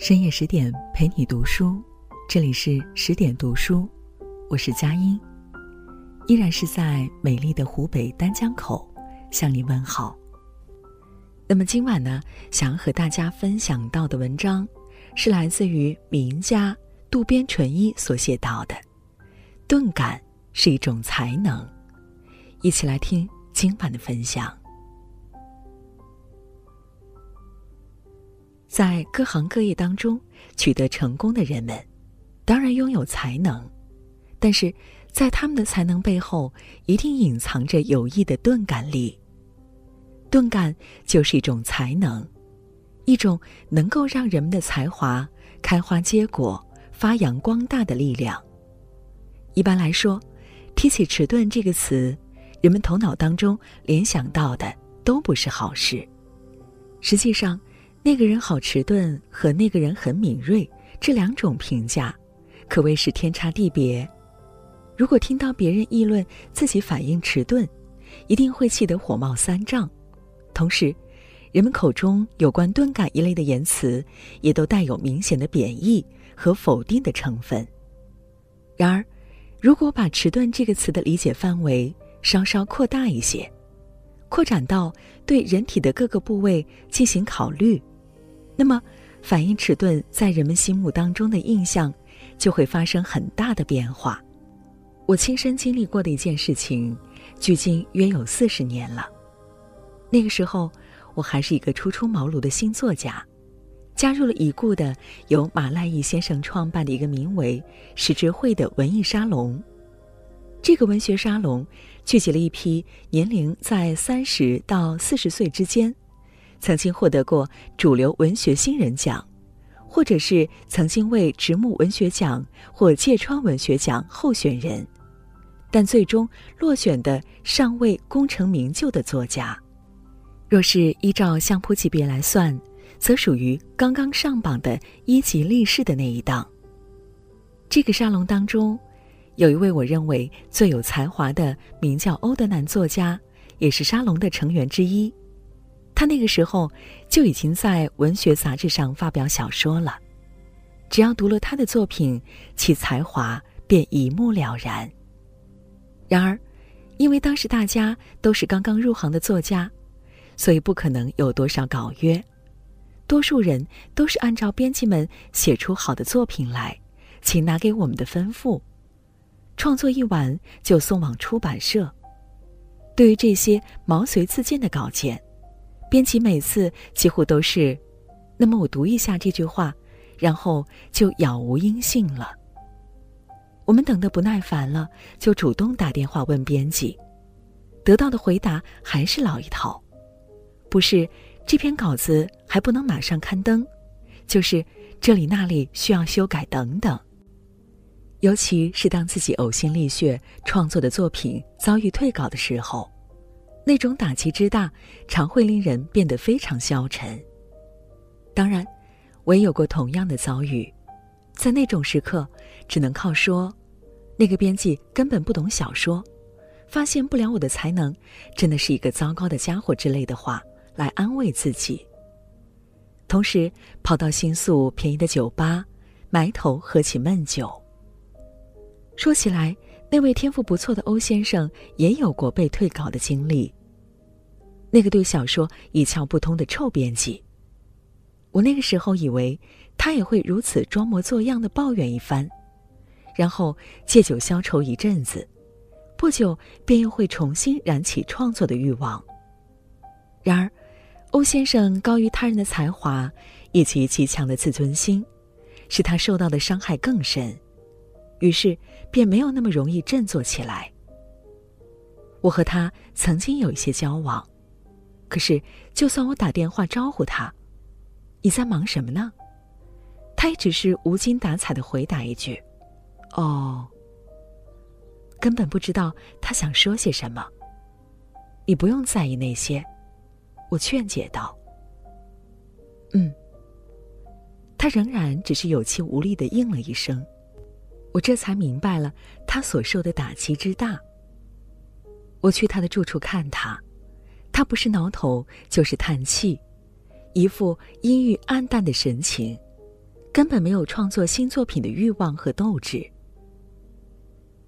深夜十点陪你读书，这里是十点读书，我是佳音，依然是在美丽的湖北丹江口向你问好。那么今晚呢，想要和大家分享到的文章，是来自于名家渡边淳一所写到的“钝感是一种才能”，一起来听今晚的分享。在各行各业当中取得成功的人们，当然拥有才能，但是在他们的才能背后，一定隐藏着有益的钝感力。钝感就是一种才能，一种能够让人们的才华开花结果、发扬光大的力量。一般来说，提起迟钝这个词，人们头脑当中联想到的都不是好事。实际上，那个人好迟钝和那个人很敏锐这两种评价，可谓是天差地别。如果听到别人议论自己反应迟钝，一定会气得火冒三丈。同时，人们口中有关钝感一类的言辞，也都带有明显的贬义和否定的成分。然而，如果把迟钝这个词的理解范围稍稍扩大一些，扩展到对人体的各个部位进行考虑。那么，反应迟钝在人们心目当中的印象，就会发生很大的变化。我亲身经历过的一件事情，距今约有四十年了。那个时候，我还是一个初出茅庐的新作家，加入了已故的由马赖义先生创办的一个名为“石之会”的文艺沙龙。这个文学沙龙聚集了一批年龄在三十到四十岁之间。曾经获得过主流文学新人奖，或者是曾经为直木文学奖或芥川文学奖候选人，但最终落选的尚未功成名就的作家，若是依照相扑级别来算，则属于刚刚上榜的一级力士的那一档。这个沙龙当中，有一位我认为最有才华的，名叫欧德南作家，也是沙龙的成员之一。他那个时候就已经在文学杂志上发表小说了，只要读了他的作品，其才华便一目了然。然而，因为当时大家都是刚刚入行的作家，所以不可能有多少稿约，多数人都是按照编辑们写出好的作品来，请拿给我们的吩咐，创作一完就送往出版社。对于这些毛遂自荐的稿件。编辑每次几乎都是，那么我读一下这句话，然后就杳无音信了。我们等得不耐烦了，就主动打电话问编辑，得到的回答还是老一套，不是这篇稿子还不能马上刊登，就是这里那里需要修改等等。尤其是当自己呕心沥血创作的作品遭遇退稿的时候。那种打击之大，常会令人变得非常消沉。当然，我也有过同样的遭遇，在那种时刻，只能靠说：“那个编辑根本不懂小说，发现不了我的才能，真的是一个糟糕的家伙”之类的话来安慰自己。同时，跑到新宿便宜的酒吧，埋头喝起闷酒。说起来。那位天赋不错的欧先生也有过被退稿的经历。那个对小说一窍不通的臭编辑，我那个时候以为他也会如此装模作样的抱怨一番，然后借酒消愁一阵子，不久便又会重新燃起创作的欲望。然而，欧先生高于他人的才华以及极强的自尊心，使他受到的伤害更深。于是，便没有那么容易振作起来。我和他曾经有一些交往，可是，就算我打电话招呼他：“你在忙什么呢？”他也只是无精打采的回答一句：“哦。”根本不知道他想说些什么。你不用在意那些，我劝解道。嗯。他仍然只是有气无力的应了一声。我这才明白了他所受的打击之大。我去他的住处看他，他不是挠头就是叹气，一副阴郁暗淡的神情，根本没有创作新作品的欲望和斗志。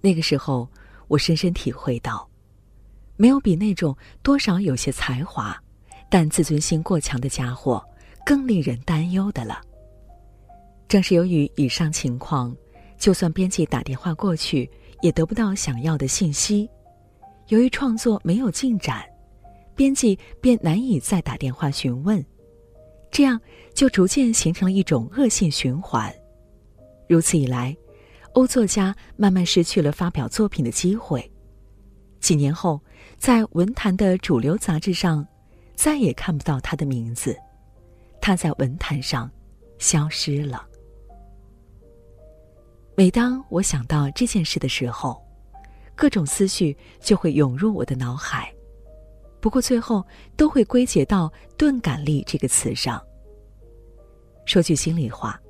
那个时候，我深深体会到，没有比那种多少有些才华，但自尊心过强的家伙更令人担忧的了。正是由于以上情况，就算编辑打电话过去，也得不到想要的信息。由于创作没有进展，编辑便难以再打电话询问，这样就逐渐形成了一种恶性循环。如此一来，欧作家慢慢失去了发表作品的机会。几年后，在文坛的主流杂志上，再也看不到他的名字，他在文坛上消失了。每当我想到这件事的时候，各种思绪就会涌入我的脑海，不过最后都会归结到“钝感力”这个词上。说句心里话，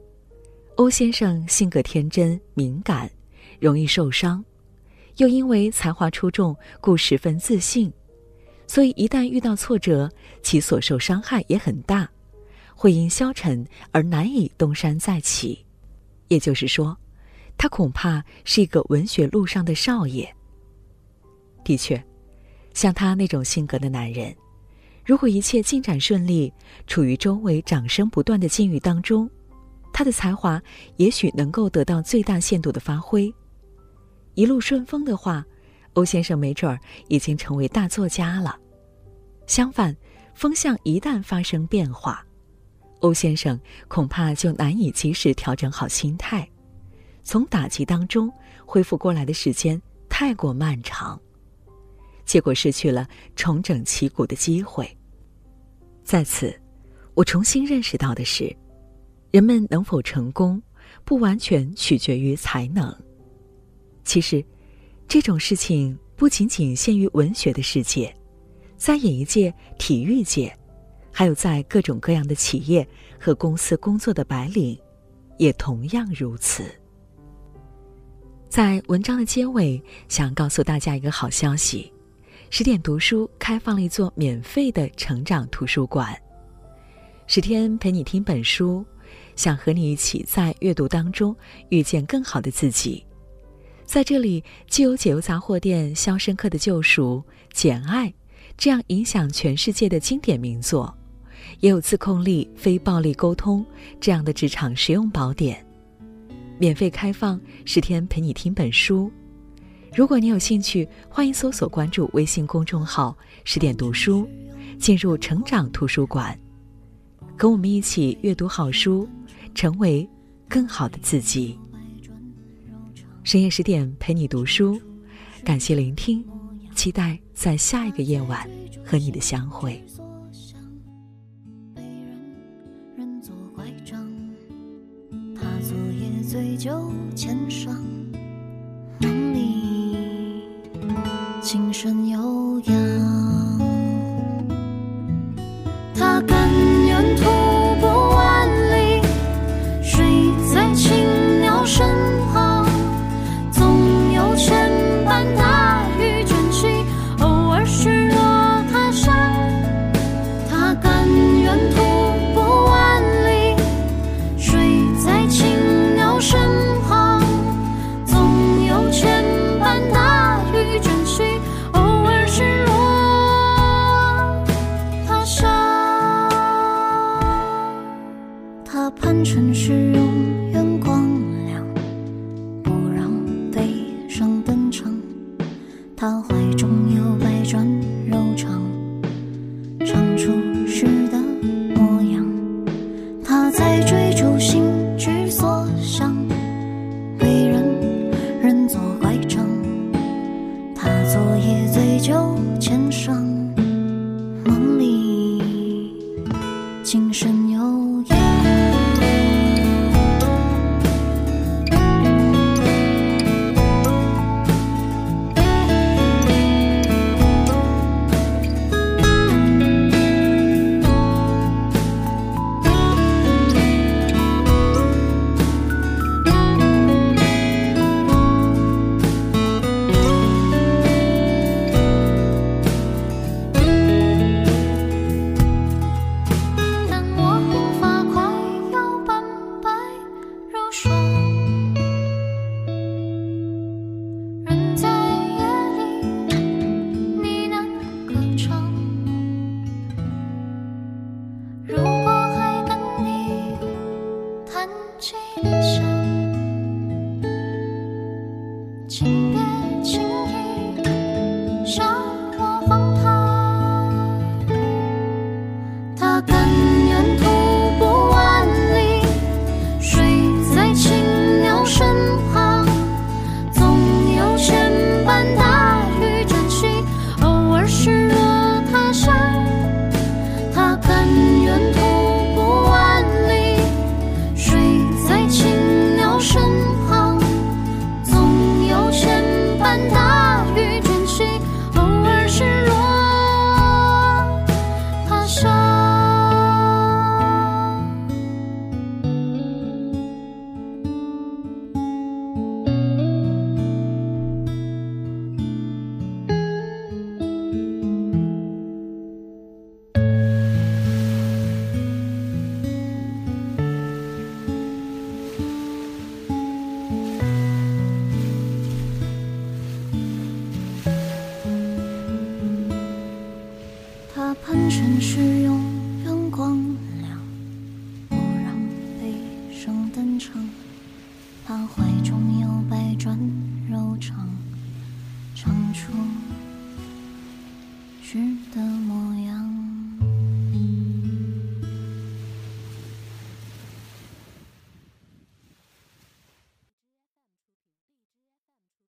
欧先生性格天真敏感，容易受伤，又因为才华出众，故十分自信，所以一旦遇到挫折，其所受伤害也很大，会因消沉而难以东山再起。也就是说。他恐怕是一个文学路上的少爷。的确，像他那种性格的男人，如果一切进展顺利，处于周围掌声不断的境遇当中，他的才华也许能够得到最大限度的发挥。一路顺风的话，欧先生没准儿已经成为大作家了。相反，风向一旦发生变化，欧先生恐怕就难以及时调整好心态。从打击当中恢复过来的时间太过漫长，结果失去了重整旗鼓的机会。在此，我重新认识到的是，人们能否成功，不完全取决于才能。其实，这种事情不仅仅限于文学的世界，在演艺界、体育界，还有在各种各样的企业和公司工作的白领，也同样如此。在文章的结尾，想告诉大家一个好消息：十点读书开放了一座免费的成长图书馆。十天陪你听本书，想和你一起在阅读当中遇见更好的自己。在这里，既有解忧杂货店《肖申克的救赎》《简爱》这样影响全世界的经典名作，也有自控力、非暴力沟通这样的职场实用宝典。免费开放十天陪你听本书，如果你有兴趣，欢迎搜索关注微信公众号“十点读书”，进入成长图书馆，跟我们一起阅读好书，成为更好的自己。深夜十点陪你读书，感谢聆听，期待在下一个夜晚和你的相会。醉酒千霜，梦里琴声悠